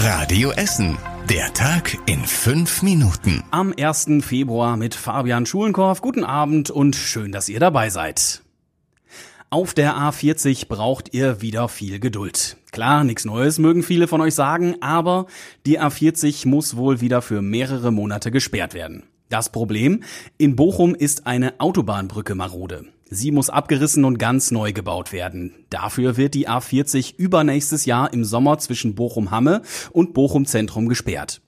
Radio Essen. Der Tag in fünf Minuten. Am 1. Februar mit Fabian Schulenkorf. Guten Abend und schön, dass ihr dabei seid. Auf der A40 braucht ihr wieder viel Geduld. Klar, nichts Neues mögen viele von euch sagen, aber die A40 muss wohl wieder für mehrere Monate gesperrt werden. Das Problem? In Bochum ist eine Autobahnbrücke marode. Sie muss abgerissen und ganz neu gebaut werden. Dafür wird die A40 übernächstes Jahr im Sommer zwischen Bochum-Hamme und Bochum Zentrum gesperrt.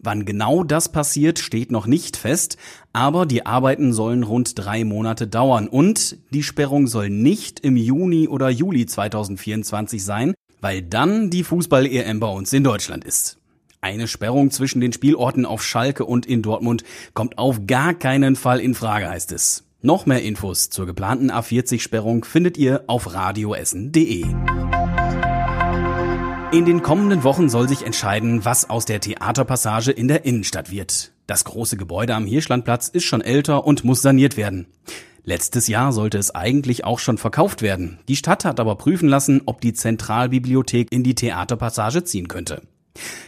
Wann genau das passiert, steht noch nicht fest, aber die Arbeiten sollen rund drei Monate dauern und die Sperrung soll nicht im Juni oder Juli 2024 sein, weil dann die Fußball-EM bei uns in Deutschland ist. Eine Sperrung zwischen den Spielorten auf Schalke und in Dortmund kommt auf gar keinen Fall in Frage, heißt es. Noch mehr Infos zur geplanten A40-Sperrung findet ihr auf radioessen.de. In den kommenden Wochen soll sich entscheiden, was aus der Theaterpassage in der Innenstadt wird. Das große Gebäude am Hirschlandplatz ist schon älter und muss saniert werden. Letztes Jahr sollte es eigentlich auch schon verkauft werden. Die Stadt hat aber prüfen lassen, ob die Zentralbibliothek in die Theaterpassage ziehen könnte.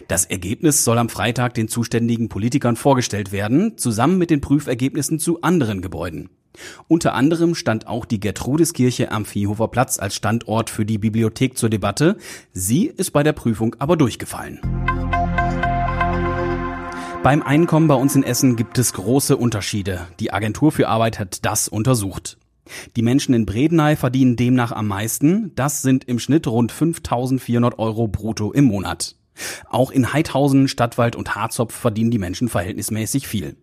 Das Ergebnis soll am Freitag den zuständigen Politikern vorgestellt werden, zusammen mit den Prüfergebnissen zu anderen Gebäuden. Unter anderem stand auch die Gertrudeskirche am Viehhofer Platz als Standort für die Bibliothek zur Debatte. Sie ist bei der Prüfung aber durchgefallen. Beim Einkommen bei uns in Essen gibt es große Unterschiede. Die Agentur für Arbeit hat das untersucht. Die Menschen in Bredeney verdienen demnach am meisten. Das sind im Schnitt rund 5400 Euro brutto im Monat. Auch in Heidhausen, Stadtwald und Harzopf verdienen die Menschen verhältnismäßig viel.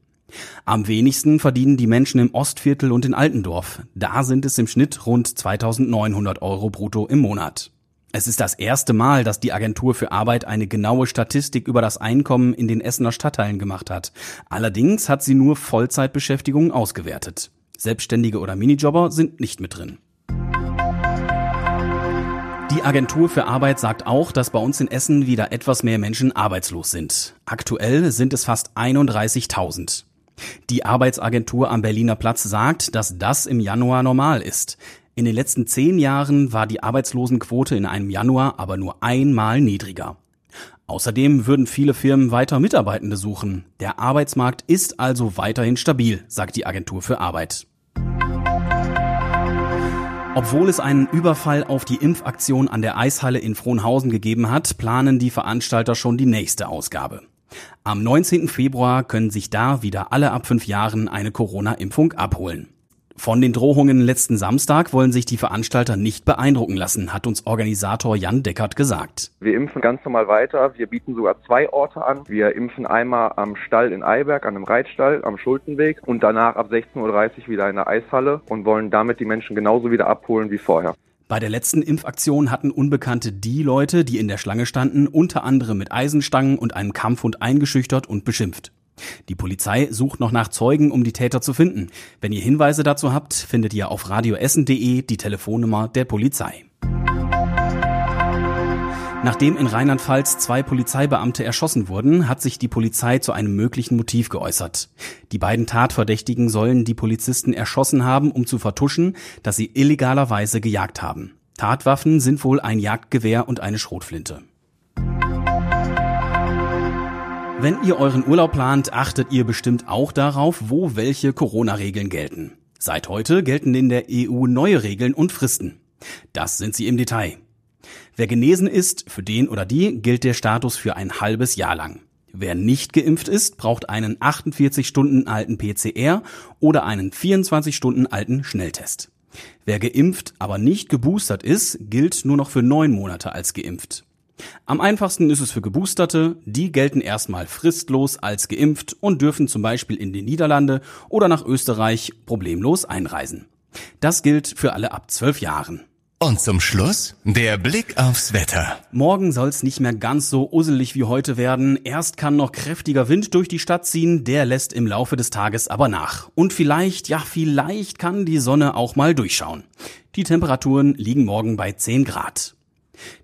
Am wenigsten verdienen die Menschen im Ostviertel und in Altendorf. Da sind es im Schnitt rund 2900 Euro brutto im Monat. Es ist das erste Mal, dass die Agentur für Arbeit eine genaue Statistik über das Einkommen in den Essener Stadtteilen gemacht hat. Allerdings hat sie nur Vollzeitbeschäftigungen ausgewertet. Selbstständige oder Minijobber sind nicht mit drin. Die Agentur für Arbeit sagt auch, dass bei uns in Essen wieder etwas mehr Menschen arbeitslos sind. Aktuell sind es fast 31.000. Die Arbeitsagentur am Berliner Platz sagt, dass das im Januar normal ist. In den letzten zehn Jahren war die Arbeitslosenquote in einem Januar aber nur einmal niedriger. Außerdem würden viele Firmen weiter Mitarbeitende suchen. Der Arbeitsmarkt ist also weiterhin stabil, sagt die Agentur für Arbeit. Obwohl es einen Überfall auf die Impfaktion an der Eishalle in Frohnhausen gegeben hat, planen die Veranstalter schon die nächste Ausgabe. Am 19. Februar können sich da wieder alle ab fünf Jahren eine Corona-Impfung abholen. Von den Drohungen letzten Samstag wollen sich die Veranstalter nicht beeindrucken lassen, hat uns Organisator Jan Deckert gesagt. Wir impfen ganz normal weiter. Wir bieten sogar zwei Orte an. Wir impfen einmal am Stall in Eiberg, an einem Reitstall am Schultenweg und danach ab 16.30 Uhr wieder in der Eishalle und wollen damit die Menschen genauso wieder abholen wie vorher. Bei der letzten Impfaktion hatten Unbekannte die Leute, die in der Schlange standen, unter anderem mit Eisenstangen und einem Kampfhund eingeschüchtert und beschimpft. Die Polizei sucht noch nach Zeugen, um die Täter zu finden. Wenn ihr Hinweise dazu habt, findet ihr auf radioessen.de die Telefonnummer der Polizei. Nachdem in Rheinland-Pfalz zwei Polizeibeamte erschossen wurden, hat sich die Polizei zu einem möglichen Motiv geäußert. Die beiden Tatverdächtigen sollen die Polizisten erschossen haben, um zu vertuschen, dass sie illegalerweise gejagt haben. Tatwaffen sind wohl ein Jagdgewehr und eine Schrotflinte. Wenn ihr euren Urlaub plant, achtet ihr bestimmt auch darauf, wo welche Corona-Regeln gelten. Seit heute gelten in der EU neue Regeln und Fristen. Das sind sie im Detail. Wer genesen ist, für den oder die gilt der Status für ein halbes Jahr lang. Wer nicht geimpft ist, braucht einen 48 Stunden alten PCR oder einen 24 Stunden alten Schnelltest. Wer geimpft, aber nicht geboostert ist, gilt nur noch für neun Monate als geimpft. Am einfachsten ist es für Geboosterte, die gelten erstmal fristlos als geimpft und dürfen zum Beispiel in die Niederlande oder nach Österreich problemlos einreisen. Das gilt für alle ab zwölf Jahren. Und zum Schluss der Blick aufs Wetter. Morgen soll es nicht mehr ganz so usselig wie heute werden. Erst kann noch kräftiger Wind durch die Stadt ziehen, der lässt im Laufe des Tages aber nach. Und vielleicht, ja vielleicht kann die Sonne auch mal durchschauen. Die Temperaturen liegen morgen bei 10 Grad.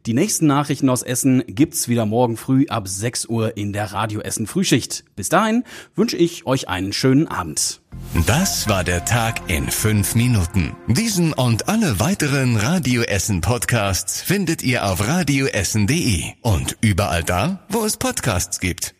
Die nächsten Nachrichten aus Essen gibt's wieder morgen früh ab 6 Uhr in der Radio Essen Frühschicht. Bis dahin wünsche ich euch einen schönen Abend. Das war der Tag in fünf Minuten. Diesen und alle weiteren Radio Essen Podcasts findet ihr auf radioessen.de und überall da, wo es Podcasts gibt.